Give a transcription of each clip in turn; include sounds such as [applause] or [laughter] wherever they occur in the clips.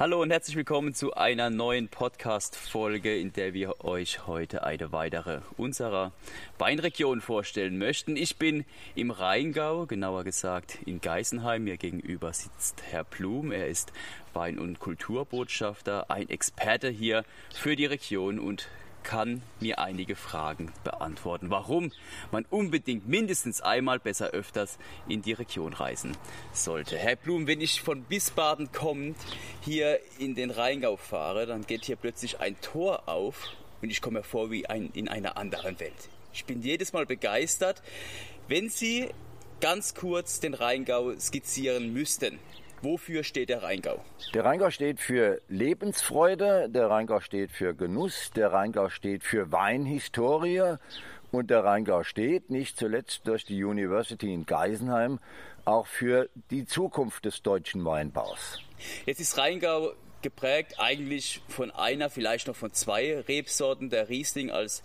Hallo und herzlich willkommen zu einer neuen Podcast-Folge, in der wir euch heute eine weitere unserer Weinregionen vorstellen möchten. Ich bin im Rheingau, genauer gesagt in Geisenheim. Mir gegenüber sitzt Herr Blum. Er ist Wein- und Kulturbotschafter, ein Experte hier für die Region und kann mir einige Fragen beantworten, warum man unbedingt mindestens einmal, besser öfters in die Region reisen sollte. Herr Blum, wenn ich von Wiesbaden kommend hier in den Rheingau fahre, dann geht hier plötzlich ein Tor auf und ich komme mir vor wie ein, in einer anderen Welt. Ich bin jedes Mal begeistert. Wenn Sie ganz kurz den Rheingau skizzieren müssten, Wofür steht der Rheingau? Der Rheingau steht für Lebensfreude, der Rheingau steht für Genuss, der Rheingau steht für Weinhistorie und der Rheingau steht, nicht zuletzt durch die University in Geisenheim, auch für die Zukunft des deutschen Weinbaus. Jetzt ist Rheingau geprägt eigentlich von einer, vielleicht noch von zwei Rebsorten. Der Riesling als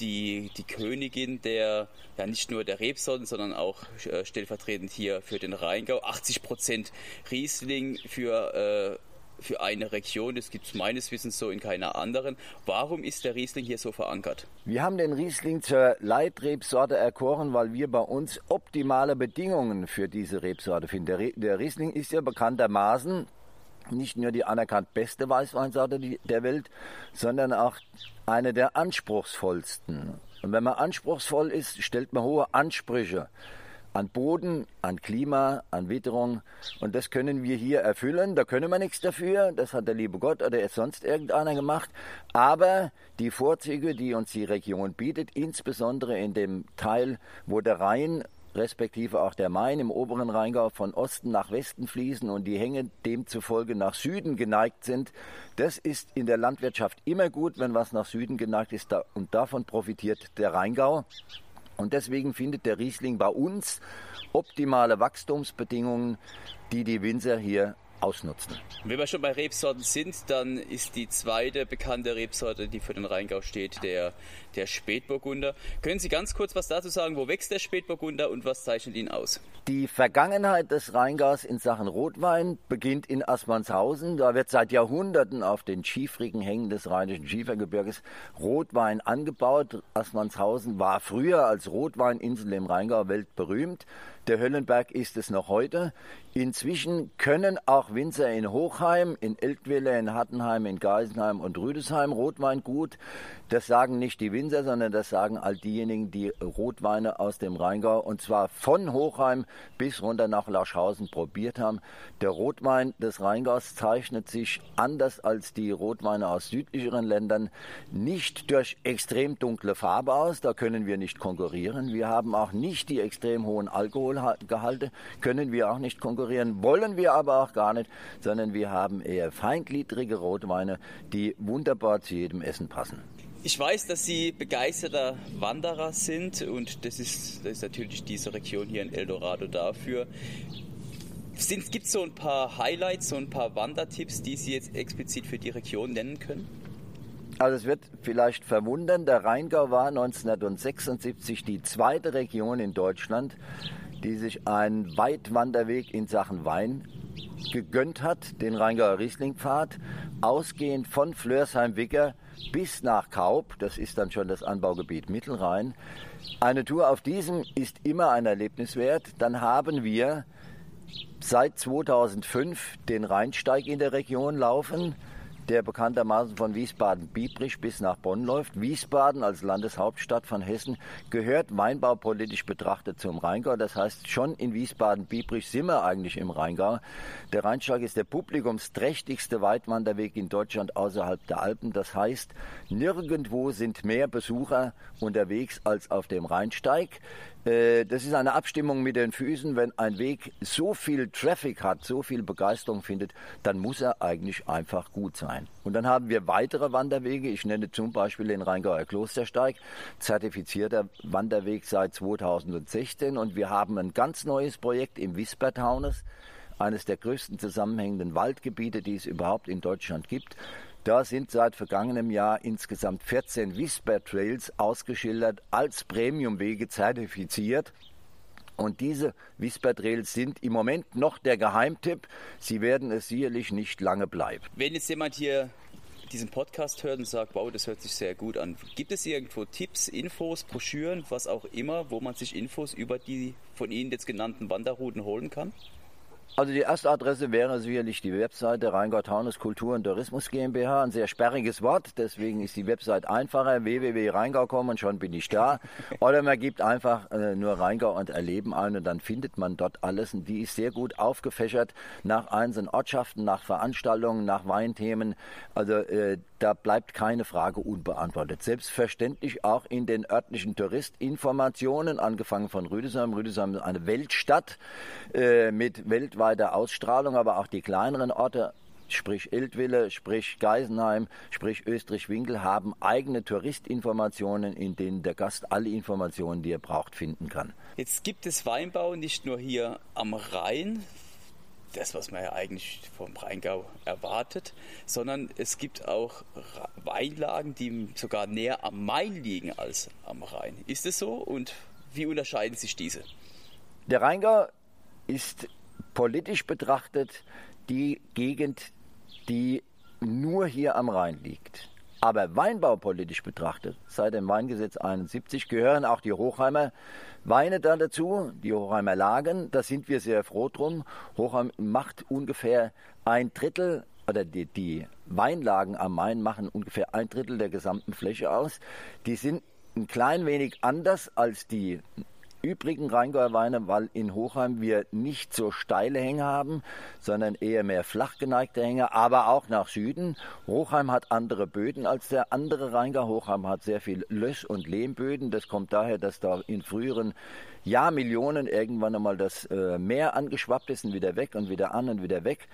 die, die Königin der, ja nicht nur der Rebsorten, sondern auch äh, stellvertretend hier für den Rheingau. 80 Prozent Riesling für, äh, für eine Region. Das gibt es meines Wissens so in keiner anderen. Warum ist der Riesling hier so verankert? Wir haben den Riesling zur Leitrebsorte erkoren, weil wir bei uns optimale Bedingungen für diese Rebsorte finden. Der, der Riesling ist ja bekanntermaßen nicht nur die anerkannt beste Weißweinsorte der Welt, sondern auch eine der anspruchsvollsten. Und wenn man anspruchsvoll ist, stellt man hohe Ansprüche an Boden, an Klima, an Witterung. Und das können wir hier erfüllen. Da können wir nichts dafür. Das hat der liebe Gott oder sonst irgendeiner gemacht. Aber die Vorzüge, die uns die Region bietet, insbesondere in dem Teil, wo der Rhein respektive auch der Main im oberen Rheingau von Osten nach Westen fließen und die Hänge demzufolge nach Süden geneigt sind. Das ist in der Landwirtschaft immer gut, wenn was nach Süden geneigt ist und davon profitiert der Rheingau. Und deswegen findet der Riesling bei uns optimale Wachstumsbedingungen, die die Winzer hier ausnutzen. Wenn wir schon bei Rebsorten sind, dann ist die zweite bekannte Rebsorte, die für den Rheingau steht, der, der Spätburgunder. Können Sie ganz kurz was dazu sagen? Wo wächst der Spätburgunder und was zeichnet ihn aus? Die Vergangenheit des Rheingaus in Sachen Rotwein beginnt in Assmannshausen. Da wird seit Jahrhunderten auf den schiefrigen Hängen des Rheinischen Schiefergebirges Rotwein angebaut. Assmannshausen war früher als Rotweininsel im Rheingau weltberühmt. Der Höllenberg ist es noch heute. Inzwischen können auch Winzer in Hochheim, in Eltville, in Hattenheim, in Geisenheim und Rüdesheim Rotwein gut. Das sagen nicht die Winzer, sondern das sagen all diejenigen, die Rotweine aus dem Rheingau und zwar von Hochheim bis runter nach Laschhausen probiert haben. Der Rotwein des Rheingaus zeichnet sich anders als die Rotweine aus südlicheren Ländern nicht durch extrem dunkle Farbe aus. Da können wir nicht konkurrieren. Wir haben auch nicht die extrem hohen Alkoholgehalte, können wir auch nicht konkurrieren, wollen wir aber auch gar nicht, sondern wir haben eher feingliedrige Rotweine, die wunderbar zu jedem Essen passen. Ich weiß, dass Sie begeisterter Wanderer sind und das ist, das ist natürlich diese Region hier in Eldorado dafür. Gibt es so ein paar Highlights, so ein paar Wandertipps, die Sie jetzt explizit für die Region nennen können? Also es wird vielleicht verwundern, der Rheingau war 1976 die zweite Region in Deutschland, die sich einen Weitwanderweg in Sachen Wein gegönnt hat, den Rheingauer Rieslingpfad, ausgehend von Flörsheim-Wicker bis nach Kaub, das ist dann schon das Anbaugebiet Mittelrhein. Eine Tour auf diesem ist immer ein Erlebnis wert. Dann haben wir seit 2005 den Rheinsteig in der Region laufen der bekanntermaßen von Wiesbaden-Biebrich bis nach Bonn läuft. Wiesbaden als Landeshauptstadt von Hessen gehört weinbaupolitisch betrachtet zum Rheingau. Das heißt, schon in Wiesbaden-Biebrich sind wir eigentlich im Rheingau. Der Rheinsteig ist der publikumsträchtigste Weitwanderweg in Deutschland außerhalb der Alpen. Das heißt, nirgendwo sind mehr Besucher unterwegs als auf dem Rheinsteig. Äh, das ist eine Abstimmung mit den Füßen. Wenn ein Weg so viel Traffic hat, so viel Begeisterung findet, dann muss er eigentlich einfach gut sein. Und dann haben wir weitere Wanderwege. Ich nenne zum Beispiel den Rheingauer Klostersteig, zertifizierter Wanderweg seit 2016. Und wir haben ein ganz neues Projekt im Wispertaunus, eines der größten zusammenhängenden Waldgebiete, die es überhaupt in Deutschland gibt. Da sind seit vergangenem Jahr insgesamt 14 Whisper Trails ausgeschildert als Premiumwege zertifiziert. Und diese Wispertrels sind im Moment noch der Geheimtipp. Sie werden es sicherlich nicht lange bleiben. Wenn jetzt jemand hier diesen Podcast hört und sagt, wow, das hört sich sehr gut an, gibt es irgendwo Tipps, Infos, Broschüren, was auch immer, wo man sich Infos über die von Ihnen jetzt genannten Wanderrouten holen kann? Also die erste Adresse wäre sicherlich die Webseite Rheingau-Taunus Kultur und Tourismus GmbH. Ein sehr sperriges Wort, deswegen ist die Webseite einfacher. www.rheingau.com und schon bin ich da. Oder man gibt einfach äh, nur Rheingau und Erleben ein und dann findet man dort alles. Und die ist sehr gut aufgefächert nach einzelnen Ortschaften, nach Veranstaltungen, nach Weinthemen. Also äh, da bleibt keine Frage unbeantwortet. Selbstverständlich auch in den örtlichen Touristinformationen, angefangen von Rüdesheim. Rüdesheim ist eine Weltstadt äh, mit weltweiter Ausstrahlung, aber auch die kleineren Orte sprich Eltville, sprich Geisenheim, sprich Österreich-Winkel, haben eigene Touristinformationen, in denen der Gast alle Informationen, die er braucht, finden kann. Jetzt gibt es Weinbau nicht nur hier am Rhein, das, was man ja eigentlich vom Rheingau erwartet, sondern es gibt auch Weinlagen, die sogar näher am Main liegen als am Rhein. Ist es so und wie unterscheiden sich diese? Der Rheingau ist politisch betrachtet die Gegend, die nur hier am Rhein liegt. Aber weinbaupolitisch betrachtet, seit dem Weingesetz 71 gehören auch die Hochheimer Weine da dazu, die Hochheimer Lagen. Da sind wir sehr froh drum. Hochheim macht ungefähr ein Drittel oder die, die Weinlagen am Main machen ungefähr ein Drittel der gesamten Fläche aus. Die sind ein klein wenig anders als die übrigen Rheingauer Weine, weil in Hochheim wir nicht so steile Hänge haben, sondern eher mehr flach geneigte Hänge, aber auch nach Süden. Hochheim hat andere Böden als der andere Rheingau. Hochheim hat sehr viel Löss- und Lehmböden. Das kommt daher, dass da in früheren Jahrmillionen irgendwann einmal das äh, Meer angeschwappt ist und wieder weg und wieder an und wieder weg.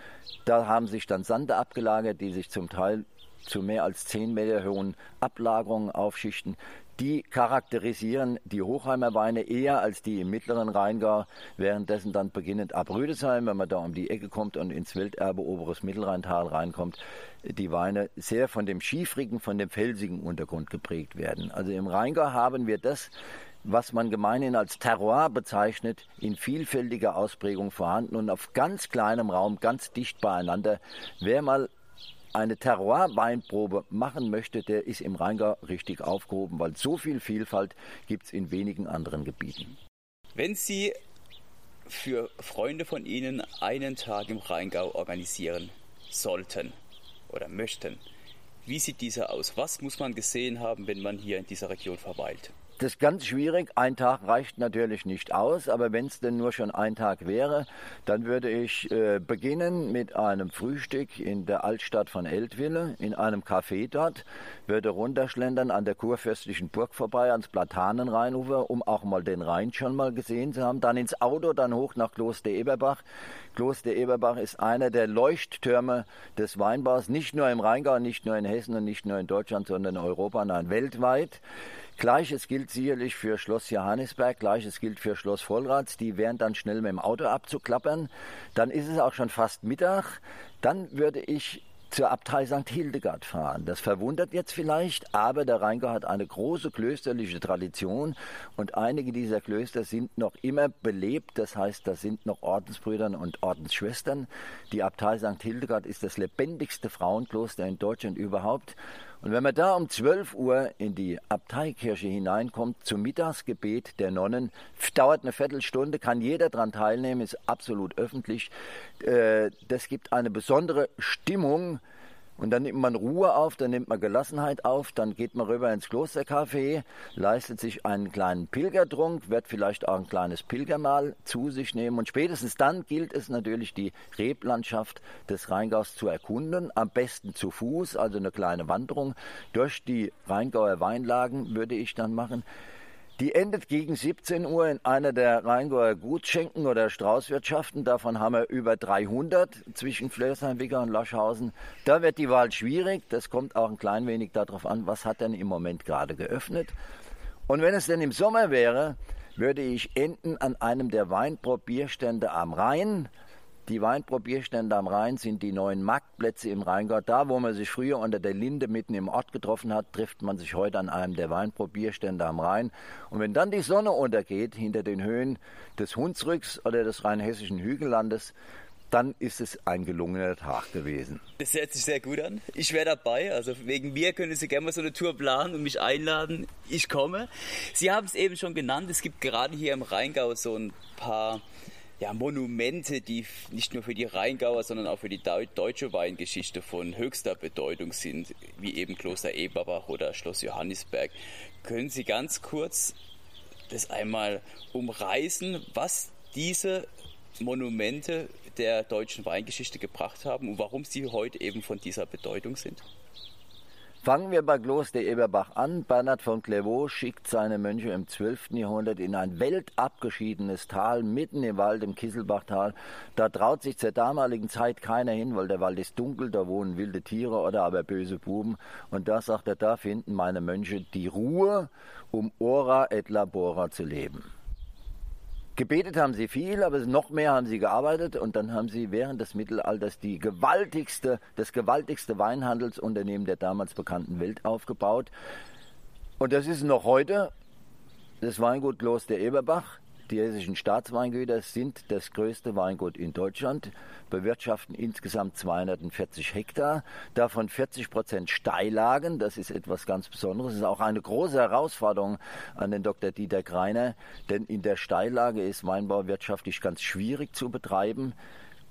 Da haben sich dann Sande abgelagert, die sich zum Teil zu mehr als 10 Meter hohen Ablagerungen aufschichten die charakterisieren die Hochheimer Weine eher als die im mittleren Rheingau, währenddessen dann beginnend ab Rüdesheim, wenn man da um die Ecke kommt und ins Welterbe Oberes Mittelrheintal reinkommt, die Weine sehr von dem schiefrigen, von dem felsigen Untergrund geprägt werden. Also im Rheingau haben wir das, was man gemeinhin als Terroir bezeichnet, in vielfältiger Ausprägung vorhanden und auf ganz kleinem Raum, ganz dicht beieinander. Wer mal eine Terroir-Weinprobe machen möchte, der ist im Rheingau richtig aufgehoben, weil so viel Vielfalt gibt es in wenigen anderen Gebieten. Wenn Sie für Freunde von Ihnen einen Tag im Rheingau organisieren sollten oder möchten, wie sieht dieser aus? Was muss man gesehen haben, wenn man hier in dieser Region verweilt? Das ist ganz schwierig. Ein Tag reicht natürlich nicht aus, aber wenn es denn nur schon ein Tag wäre, dann würde ich äh, beginnen mit einem Frühstück in der Altstadt von Eltville, in einem Café dort, würde runterschlendern an der kurfürstlichen Burg vorbei, ans Platanenrheinufer, um auch mal den Rhein schon mal gesehen zu haben, dann ins Auto, dann hoch nach Kloster Eberbach. Kloster Eberbach ist einer der Leuchttürme des Weinbaus, nicht nur im Rheingau, nicht nur in Hessen und nicht nur in Deutschland, sondern in Europa, nein, weltweit. Gleiches gilt sicherlich für Schloss Johannisberg, gleiches gilt für Schloss Vollrads. Die wären dann schnell mit dem Auto abzuklappern. Dann ist es auch schon fast Mittag. Dann würde ich zur Abtei St. Hildegard fahren. Das verwundert jetzt vielleicht, aber der Rheingau hat eine große klösterliche Tradition und einige dieser Klöster sind noch immer belebt. Das heißt, da sind noch Ordensbrüder und Ordensschwestern. Die Abtei St. Hildegard ist das lebendigste Frauenkloster in Deutschland überhaupt. Und wenn man da um 12 Uhr in die Abteikirche hineinkommt zum Mittagsgebet der Nonnen, dauert eine Viertelstunde, kann jeder daran teilnehmen, ist absolut öffentlich. Äh, das gibt eine besondere Stimmung und dann nimmt man Ruhe auf, dann nimmt man Gelassenheit auf, dann geht man rüber ins Klostercafé, leistet sich einen kleinen Pilgertrunk, wird vielleicht auch ein kleines Pilgermahl zu sich nehmen. Und spätestens dann gilt es natürlich, die Reblandschaft des Rheingaus zu erkunden. Am besten zu Fuß, also eine kleine Wanderung durch die Rheingauer Weinlagen würde ich dann machen. Die endet gegen 17 Uhr in einer der Rheingauer Gutschenken oder Straußwirtschaften. Davon haben wir über 300 zwischen Flörsheim, Wigger und Laschhausen. Da wird die Wahl schwierig. Das kommt auch ein klein wenig darauf an, was hat denn im Moment gerade geöffnet. Und wenn es denn im Sommer wäre, würde ich enden an einem der Weinprobierstände am Rhein. Die Weinprobierstände am Rhein sind die neuen Marktplätze im Rheingau. Da, wo man sich früher unter der Linde mitten im Ort getroffen hat, trifft man sich heute an einem der Weinprobierstände am Rhein. Und wenn dann die Sonne untergeht hinter den Höhen des Hunsrücks oder des rheinhessischen Hügellandes, dann ist es ein gelungener Tag gewesen. Das hört sich sehr gut an. Ich wäre dabei. Also wegen mir können Sie gerne mal so eine Tour planen und mich einladen. Ich komme. Sie haben es eben schon genannt. Es gibt gerade hier im Rheingau so ein paar ja, Monumente, die nicht nur für die Rheingauer, sondern auch für die deutsche Weingeschichte von höchster Bedeutung sind, wie eben Kloster Eberbach oder Schloss Johannisberg. Können Sie ganz kurz das einmal umreißen, was diese Monumente der deutschen Weingeschichte gebracht haben und warum sie heute eben von dieser Bedeutung sind? Fangen wir bei Kloster Eberbach an. Bernhard von Clairvaux schickt seine Mönche im 12. Jahrhundert in ein weltabgeschiedenes Tal mitten im Wald, im Kisselbachtal. Da traut sich zur damaligen Zeit keiner hin, weil der Wald ist dunkel, da wohnen wilde Tiere oder aber böse Buben. Und da sagt er, da finden meine Mönche die Ruhe, um ora et labora zu leben. Gebetet haben sie viel, aber noch mehr haben sie gearbeitet und dann haben sie während des Mittelalters die gewaltigste, das gewaltigste Weinhandelsunternehmen der damals bekannten Welt aufgebaut. Und das ist noch heute das Weingut Kloster Eberbach. Die hessischen Staatsweingüter sind das größte Weingut in Deutschland, bewirtschaften insgesamt 240 Hektar, davon 40 Prozent Steillagen. Das ist etwas ganz Besonderes. Das ist auch eine große Herausforderung an den Dr. Dieter Greiner, denn in der Steillage ist Weinbau wirtschaftlich ganz schwierig zu betreiben.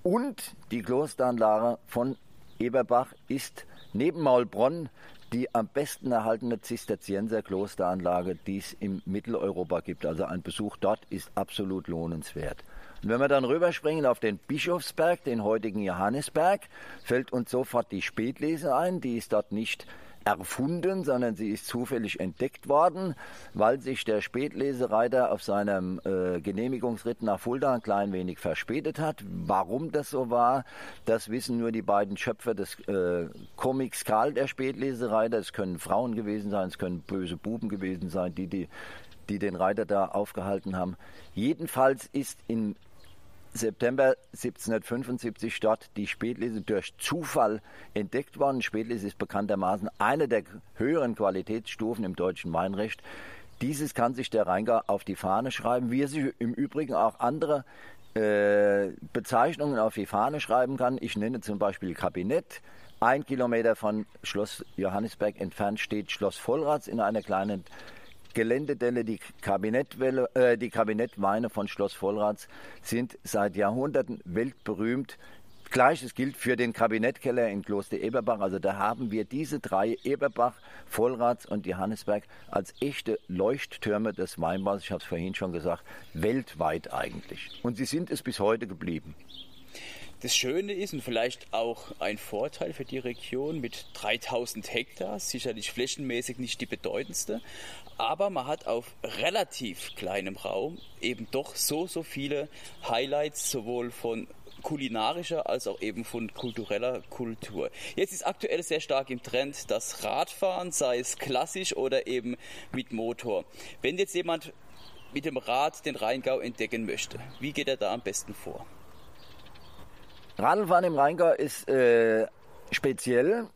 Und die Klosteranlage von Eberbach ist neben Maulbronn die am besten erhaltene Zisterzienser-Klosteranlage, die es in Mitteleuropa gibt. Also ein Besuch dort ist absolut lohnenswert. Und wenn wir dann rüberspringen auf den Bischofsberg, den heutigen Johannesberg, fällt uns sofort die Spätlese ein. Die ist dort nicht erfunden, sondern sie ist zufällig entdeckt worden, weil sich der Spätlesereiter auf seinem äh, Genehmigungsritt nach Fulda ein klein wenig verspätet hat. Warum das so war, das wissen nur die beiden Schöpfer des äh, Comics Karl, der Spätlesereiter. Es können Frauen gewesen sein, es können böse Buben gewesen sein, die, die, die den Reiter da aufgehalten haben. Jedenfalls ist in September 1775 dort die Spätlese durch Zufall entdeckt worden. Spätlese ist bekanntermaßen eine der höheren Qualitätsstufen im deutschen Weinrecht. Dieses kann sich der Rheingau auf die Fahne schreiben, wie er sich im Übrigen auch andere äh, Bezeichnungen auf die Fahne schreiben kann. Ich nenne zum Beispiel Kabinett. Ein Kilometer von Schloss Johannisberg entfernt steht Schloss Vollrats in einer kleinen Geländedelle, die, Kabinettwelle, äh, die Kabinettweine von Schloss Vollrats sind seit Jahrhunderten weltberühmt. Gleiches gilt für den Kabinettkeller in Kloster Eberbach. Also da haben wir diese drei, Eberbach, Vollrats und Johannesberg, als echte Leuchttürme des Weinbaus, ich habe es vorhin schon gesagt, weltweit eigentlich. Und sie sind es bis heute geblieben. Das Schöne ist und vielleicht auch ein Vorteil für die Region mit 3000 Hektar, sicherlich flächenmäßig nicht die bedeutendste, aber man hat auf relativ kleinem Raum eben doch so, so viele Highlights, sowohl von kulinarischer als auch eben von kultureller Kultur. Jetzt ist aktuell sehr stark im Trend das Radfahren, sei es klassisch oder eben mit Motor. Wenn jetzt jemand mit dem Rad den Rheingau entdecken möchte, wie geht er da am besten vor? Radfahren im Rheingau ist äh, speziell,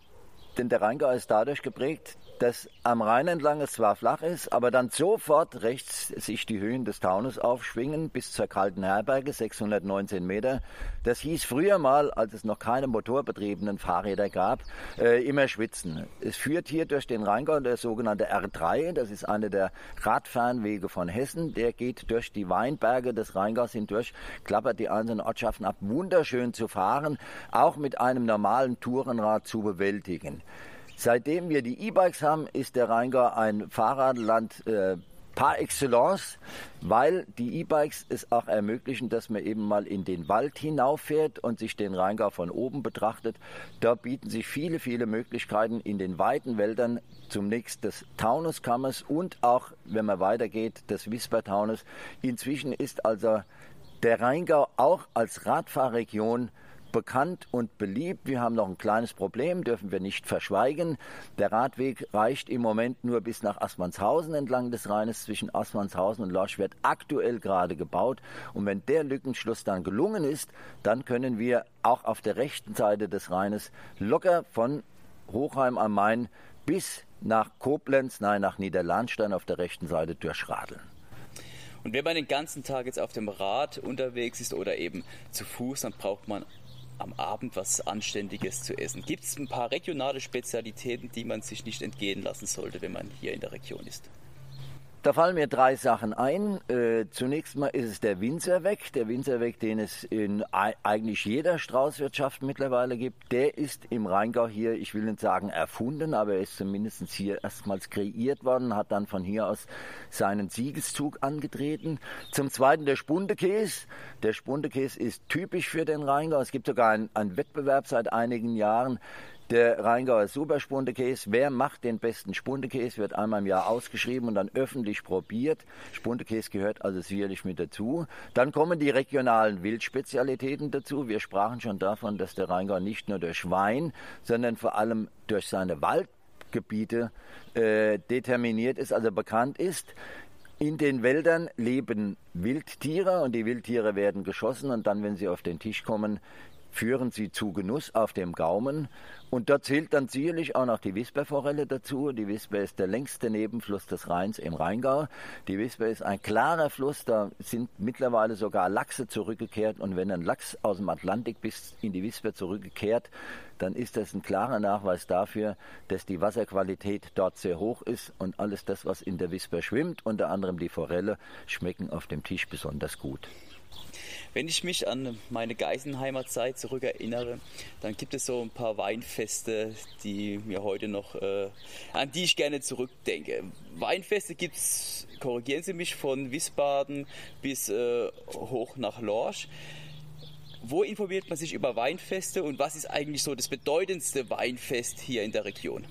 denn der Rheingau ist dadurch geprägt, dass am Rhein entlang es zwar flach ist, aber dann sofort rechts sich die Höhen des Taunus aufschwingen bis zur Kalten Herberge, 619 Meter. Das hieß früher mal, als es noch keine motorbetriebenen Fahrräder gab, äh, immer schwitzen. Es führt hier durch den Rheingau der sogenannte R3, das ist einer der Radfernwege von Hessen. Der geht durch die Weinberge des Rheingaus hindurch, klappert die einzelnen Ortschaften ab. Wunderschön zu fahren, auch mit einem normalen Tourenrad zu bewältigen. Seitdem wir die E-Bikes haben, ist der Rheingau ein Fahrradland äh, par excellence, weil die E-Bikes es auch ermöglichen, dass man eben mal in den Wald hinauffährt und sich den Rheingau von oben betrachtet. Da bieten sich viele, viele Möglichkeiten in den weiten Wäldern zunächst des Taunuskammes und auch, wenn man weitergeht, des Wispertaunus. Inzwischen ist also der Rheingau auch als Radfahrregion bekannt und beliebt. Wir haben noch ein kleines Problem, dürfen wir nicht verschweigen. Der Radweg reicht im Moment nur bis nach Aspernshausen entlang des Rheines. Zwischen Aspernshausen und Lorsch wird aktuell gerade gebaut. Und wenn der Lückenschluss dann gelungen ist, dann können wir auch auf der rechten Seite des Rheines locker von Hochheim am Main bis nach Koblenz, nein, nach Niederlandstein auf der rechten Seite durchradeln. Und wenn man den ganzen Tag jetzt auf dem Rad unterwegs ist oder eben zu Fuß, dann braucht man am Abend was Anständiges zu essen. Gibt es ein paar regionale Spezialitäten, die man sich nicht entgehen lassen sollte, wenn man hier in der Region ist? Da fallen mir drei Sachen ein. Äh, zunächst mal ist es der Winzerweg. Der Winzerweg, den es in eigentlich jeder Straußwirtschaft mittlerweile gibt, der ist im Rheingau hier, ich will nicht sagen erfunden, aber er ist zumindest hier erstmals kreiert worden, hat dann von hier aus seinen Siegeszug angetreten. Zum Zweiten der Spundekäse. Der Spundekäse ist typisch für den Rheingau. Es gibt sogar einen Wettbewerb seit einigen Jahren, der Rheingauer Superspundekäse. Wer macht den besten Spundekäse, wird einmal im Jahr ausgeschrieben und dann öffentlich probiert. Spundekäse gehört also sicherlich mit dazu. Dann kommen die regionalen Wildspezialitäten dazu. Wir sprachen schon davon, dass der Rheingau nicht nur durch Wein, sondern vor allem durch seine Waldgebiete äh, determiniert ist, also bekannt ist. In den Wäldern leben Wildtiere und die Wildtiere werden geschossen und dann, wenn sie auf den Tisch kommen, führen sie zu Genuss auf dem Gaumen. Und da zählt dann sicherlich auch noch die Wisperforelle dazu. Die Wisper ist der längste Nebenfluss des Rheins im Rheingau. Die Wisper ist ein klarer Fluss, da sind mittlerweile sogar Lachse zurückgekehrt. Und wenn ein Lachs aus dem Atlantik bis in die Wisper zurückgekehrt, dann ist das ein klarer Nachweis dafür, dass die Wasserqualität dort sehr hoch ist und alles das, was in der Wisper schwimmt, unter anderem die Forelle, schmecken auf dem Tisch besonders gut. Wenn ich mich an meine Geisenheimer Zeit zurückerinnere, dann gibt es so ein paar Weinfeste, die mir heute noch, äh, an die ich gerne zurückdenke. Weinfeste gibt es, korrigieren Sie mich, von Wiesbaden bis äh, hoch nach Lorsch. Wo informiert man sich über Weinfeste und was ist eigentlich so das bedeutendste Weinfest hier in der Region?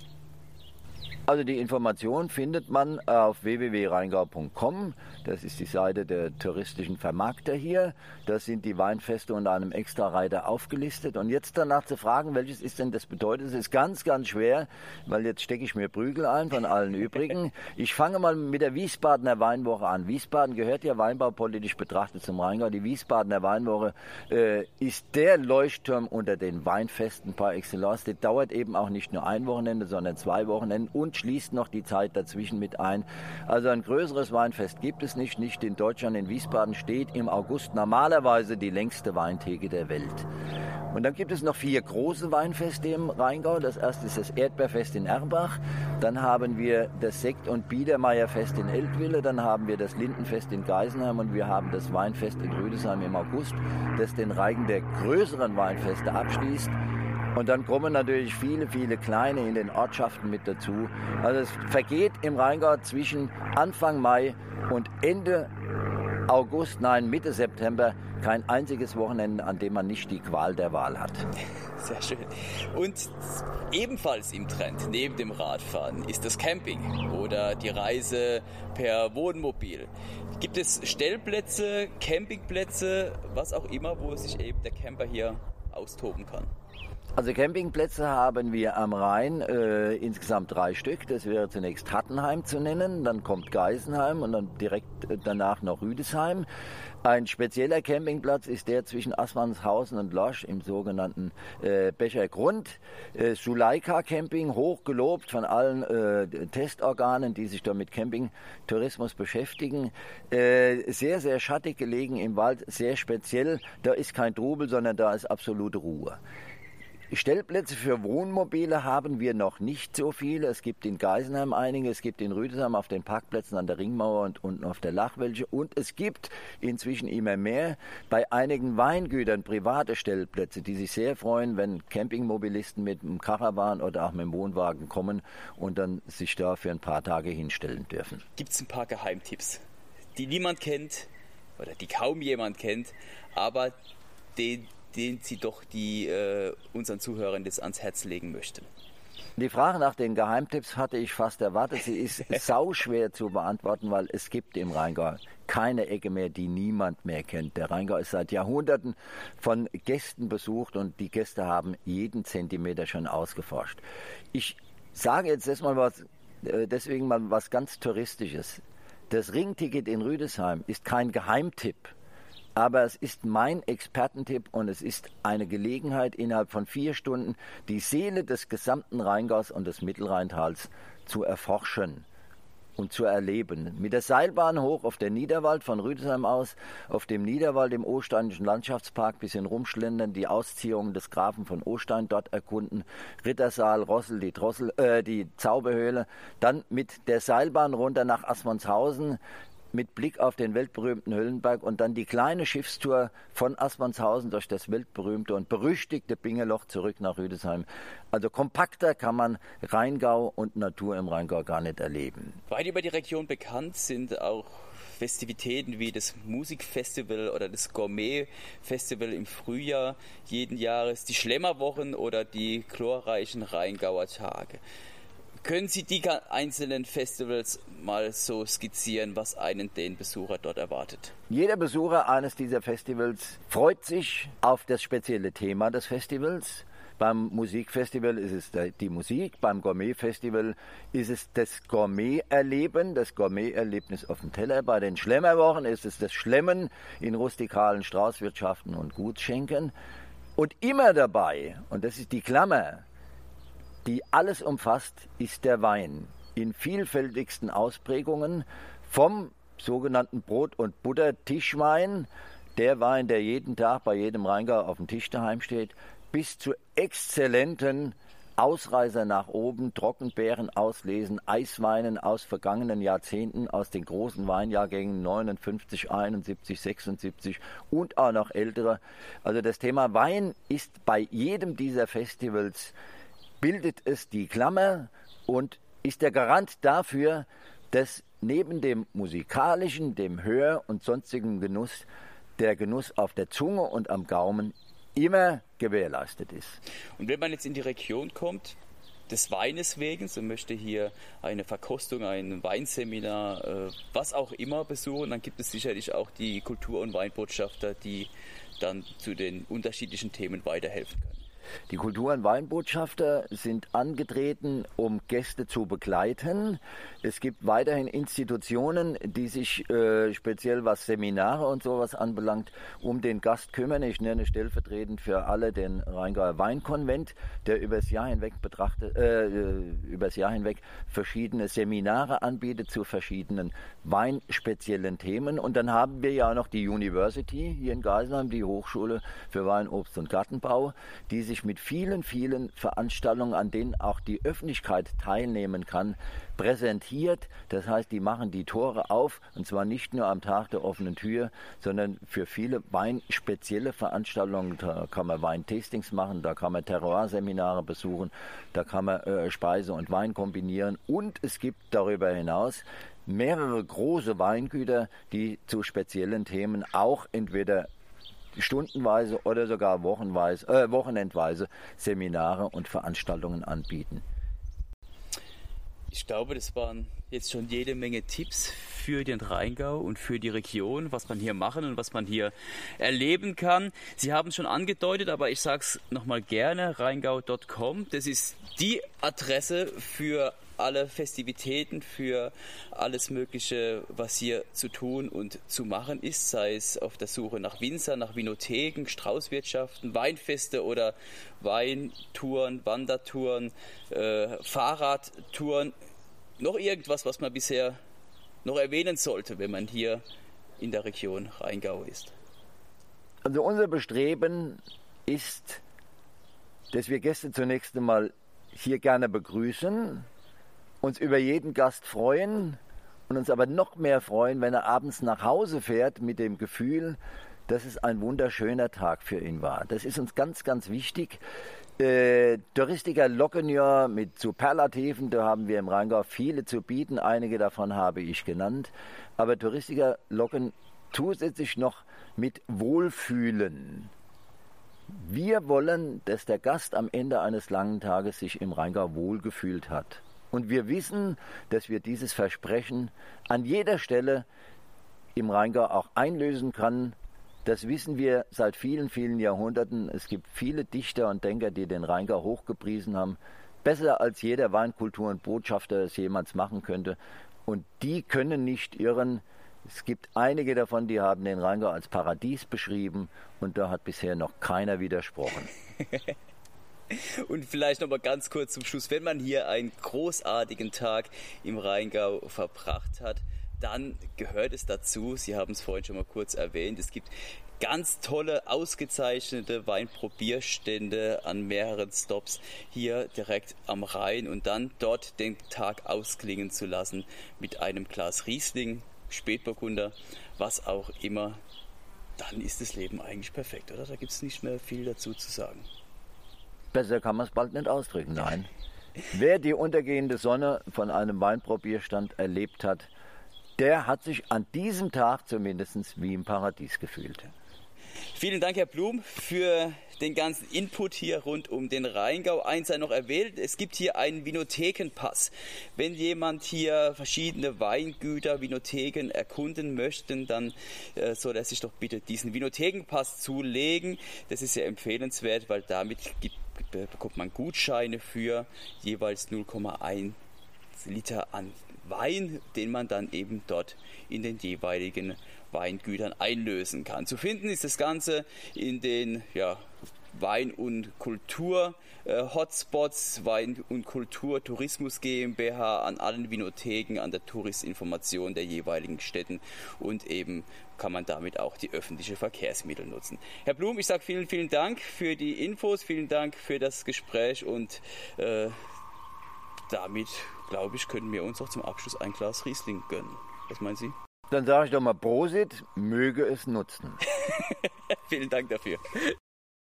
Also die Information findet man auf www.rheingau.com. Das ist die Seite der touristischen Vermarkter hier. Da sind die Weinfeste unter einem Extra-Reiter aufgelistet. Und jetzt danach zu fragen, welches ist denn das Bedeutendste, ist ganz, ganz schwer, weil jetzt stecke ich mir Prügel ein von allen übrigen. Ich fange mal mit der Wiesbadener Weinwoche an. Wiesbaden gehört ja weinbaupolitisch betrachtet zum Rheingau. Die Wiesbadener Weinwoche äh, ist der Leuchtturm unter den Weinfesten par excellence. Die dauert eben auch nicht nur ein Wochenende, sondern zwei Wochenenden und und schließt noch die Zeit dazwischen mit ein. Also ein größeres Weinfest gibt es nicht. Nicht in Deutschland, in Wiesbaden steht im August normalerweise die längste Weintheke der Welt. Und dann gibt es noch vier große Weinfeste im Rheingau. Das erste ist das Erdbeerfest in Erbach. Dann haben wir das Sekt- und Biedermeierfest in Eltville. Dann haben wir das Lindenfest in Geisenheim und wir haben das Weinfest in Rüdesheim im August, das den Reigen der größeren Weinfeste abschließt. Und dann kommen natürlich viele, viele kleine in den Ortschaften mit dazu. Also es vergeht im Rheingau zwischen Anfang Mai und Ende August, nein, Mitte September kein einziges Wochenende, an dem man nicht die Qual der Wahl hat. [laughs] Sehr schön. Und ebenfalls im Trend neben dem Radfahren ist das Camping oder die Reise per Wohnmobil. Gibt es Stellplätze, Campingplätze, was auch immer, wo sich eben der Camper hier austoben kann? Also Campingplätze haben wir am Rhein äh, insgesamt drei Stück. Das wäre zunächst Hattenheim zu nennen, dann kommt Geisenheim und dann direkt äh, danach noch Rüdesheim. Ein spezieller Campingplatz ist der zwischen Assmannshausen und Losch im sogenannten äh, Bechergrund. Äh, Suleika Camping, hochgelobt von allen äh, Testorganen, die sich da mit Campingtourismus beschäftigen. Äh, sehr, sehr schattig gelegen im Wald, sehr speziell. Da ist kein Trubel, sondern da ist absolute Ruhe. Stellplätze für Wohnmobile haben wir noch nicht so viele. Es gibt in Geisenheim einige, es gibt in Rüdesheim auf den Parkplätzen an der Ringmauer und unten auf der Lach welche. Und es gibt inzwischen immer mehr bei einigen Weingütern private Stellplätze, die sich sehr freuen, wenn Campingmobilisten mit einem Karawan oder auch mit dem Wohnwagen kommen und dann sich da für ein paar Tage hinstellen dürfen. Gibt es ein paar Geheimtipps, die niemand kennt oder die kaum jemand kennt, aber den den Sie doch die, äh, unseren Zuhörern das ans Herz legen möchten? Die Frage nach den Geheimtipps hatte ich fast erwartet. Sie ist [laughs] sauschwer zu beantworten, weil es gibt im Rheingau keine Ecke mehr, die niemand mehr kennt. Der Rheingau ist seit Jahrhunderten von Gästen besucht und die Gäste haben jeden Zentimeter schon ausgeforscht. Ich sage jetzt erstmal was, äh, deswegen mal was ganz Touristisches. Das Ringticket in Rüdesheim ist kein Geheimtipp aber es ist mein Expertentipp und es ist eine Gelegenheit, innerhalb von vier Stunden die Seele des gesamten Rheingaus und des Mittelrheintals zu erforschen und zu erleben. Mit der Seilbahn hoch auf der Niederwald von Rüdesheim aus, auf dem Niederwald im Osteinischen Landschaftspark bisschen rumschlendern, die Ausziehungen des Grafen von Ostein dort erkunden, Rittersaal, Rossel, die, Drossel, äh, die Zauberhöhle, dann mit der Seilbahn runter nach Assmannshausen, mit Blick auf den weltberühmten Höllenberg und dann die kleine Schiffstour von Aspernshausen durch das weltberühmte und berüchtigte Bingeloch zurück nach Rüdesheim. Also kompakter kann man Rheingau und Natur im Rheingau gar nicht erleben. Weit über die Region bekannt sind auch Festivitäten wie das Musikfestival oder das Gourmet-Festival im Frühjahr jeden Jahres, die Schlemmerwochen oder die chlorreichen Rheingauer Tage. Können Sie die einzelnen Festivals mal so skizzieren, was einen den Besucher dort erwartet? Jeder Besucher eines dieser Festivals freut sich auf das spezielle Thema des Festivals. Beim Musikfestival ist es die Musik, beim Gourmetfestival ist es das Gourmet-Erleben, das Gourmet-Erlebnis auf dem Teller. Bei den Schlemmerwochen ist es das Schlemmen in rustikalen Straußwirtschaften und Gutsschenken. Und immer dabei, und das ist die Klammer, die alles umfasst, ist der Wein in vielfältigsten Ausprägungen vom sogenannten Brot- und Butter-Tischwein, der Wein, der jeden Tag bei jedem Rheingau auf dem Tisch daheim steht, bis zu exzellenten Ausreißer nach oben, Trockenbeeren auslesen, Eisweinen aus vergangenen Jahrzehnten, aus den großen Weinjahrgängen 59, 71, 76 und auch noch ältere. Also das Thema Wein ist bei jedem dieser Festivals bildet es die Klammer und ist der Garant dafür, dass neben dem musikalischen, dem Hör- und sonstigen Genuss der Genuss auf der Zunge und am Gaumen immer gewährleistet ist. Und wenn man jetzt in die Region kommt, des Weines wegen, so möchte hier eine Verkostung, ein Weinseminar, äh, was auch immer besuchen, dann gibt es sicherlich auch die Kultur- und Weinbotschafter, die dann zu den unterschiedlichen Themen weiterhelfen können. Die Kultur- und Weinbotschafter sind angetreten, um Gäste zu begleiten. Es gibt weiterhin Institutionen, die sich äh, speziell was Seminare und sowas anbelangt, um den Gast kümmern. Ich nenne stellvertretend für alle den Rheingauer Weinkonvent, der übers Jahr hinweg betrachtet, äh, übers Jahr hinweg verschiedene Seminare anbietet zu verschiedenen weinspeziellen Themen. Und dann haben wir ja noch die University hier in Geisenheim, die Hochschule für Wein, Obst und Gartenbau, die sich mit vielen, vielen Veranstaltungen, an denen auch die Öffentlichkeit teilnehmen kann, präsentiert. Das heißt, die machen die Tore auf und zwar nicht nur am Tag der offenen Tür, sondern für viele weinspezielle Veranstaltungen. Da kann man Weintastings machen, da kann man Terroir-Seminare besuchen, da kann man äh, Speise und Wein kombinieren und es gibt darüber hinaus mehrere große Weingüter, die zu speziellen Themen auch entweder stundenweise oder sogar wochenweise, äh, wochenendweise Seminare und Veranstaltungen anbieten. Ich glaube, das waren jetzt schon jede Menge Tipps für den Rheingau und für die Region, was man hier machen und was man hier erleben kann. Sie haben es schon angedeutet, aber ich sage es nochmal gerne, rheingau.com. Das ist die Adresse für alle Festivitäten, für alles Mögliche, was hier zu tun und zu machen ist, sei es auf der Suche nach Winzer, nach Vinotheken, Straußwirtschaften, Weinfeste oder Weintouren, Wandertouren, äh, Fahrradtouren. Noch irgendwas, was man bisher noch erwähnen sollte, wenn man hier in der Region Rheingau ist? Also unser Bestreben ist, dass wir Gäste zunächst einmal hier gerne begrüßen, uns über jeden Gast freuen und uns aber noch mehr freuen, wenn er abends nach Hause fährt mit dem Gefühl, dass es ein wunderschöner Tag für ihn war. Das ist uns ganz, ganz wichtig. Äh, Touristiker locken ja mit Superlativen, da haben wir im Rheingau viele zu bieten, einige davon habe ich genannt. Aber Touristiker locken zusätzlich noch mit Wohlfühlen. Wir wollen, dass der Gast am Ende eines langen Tages sich im Rheingau wohlgefühlt hat. Und wir wissen, dass wir dieses Versprechen an jeder Stelle im Rheingau auch einlösen können. Das wissen wir seit vielen, vielen Jahrhunderten. Es gibt viele Dichter und Denker, die den Rheingau hochgepriesen haben. Besser als jeder Weinkultur- und Botschafter es jemals machen könnte. Und die können nicht irren. Es gibt einige davon, die haben den Rheingau als Paradies beschrieben und da hat bisher noch keiner widersprochen. [laughs] Und vielleicht noch mal ganz kurz zum Schluss, wenn man hier einen großartigen Tag im Rheingau verbracht hat, dann gehört es dazu, Sie haben es vorhin schon mal kurz erwähnt, es gibt ganz tolle, ausgezeichnete Weinprobierstände an mehreren Stops hier direkt am Rhein und dann dort den Tag ausklingen zu lassen mit einem Glas Riesling, Spätburgunder, was auch immer, dann ist das Leben eigentlich perfekt, oder? Da gibt es nicht mehr viel dazu zu sagen. Besser kann man es bald nicht ausdrücken, nein. Wer die untergehende Sonne von einem Weinprobierstand erlebt hat, der hat sich an diesem Tag zumindest wie im Paradies gefühlt. Vielen Dank, Herr Blum, für den ganzen Input hier rund um den Rheingau. Eins sei noch erwähnt, es gibt hier einen Vinothekenpass. Wenn jemand hier verschiedene Weingüter, Vinotheken erkunden möchte, dann äh, soll er sich doch bitte diesen Vinothekenpass zulegen. Das ist sehr empfehlenswert, weil damit gibt, bekommt man Gutscheine für jeweils 0,1 Liter an Wein, den man dann eben dort in den jeweiligen Weingütern einlösen kann. Zu finden ist das Ganze in den ja, Wein- und Kultur-Hotspots, äh, Wein- und Kultur Tourismus GmbH an allen Vinotheken, an der Touristinformation der jeweiligen Städten und eben kann man damit auch die öffentlichen Verkehrsmittel nutzen. Herr Blum, ich sage vielen, vielen Dank für die Infos, vielen Dank für das Gespräch und äh, damit, glaube ich, können wir uns auch zum Abschluss ein Glas Riesling gönnen. Was meinen Sie? Dann sage ich doch mal Prosit, möge es nutzen. [laughs] Vielen Dank dafür.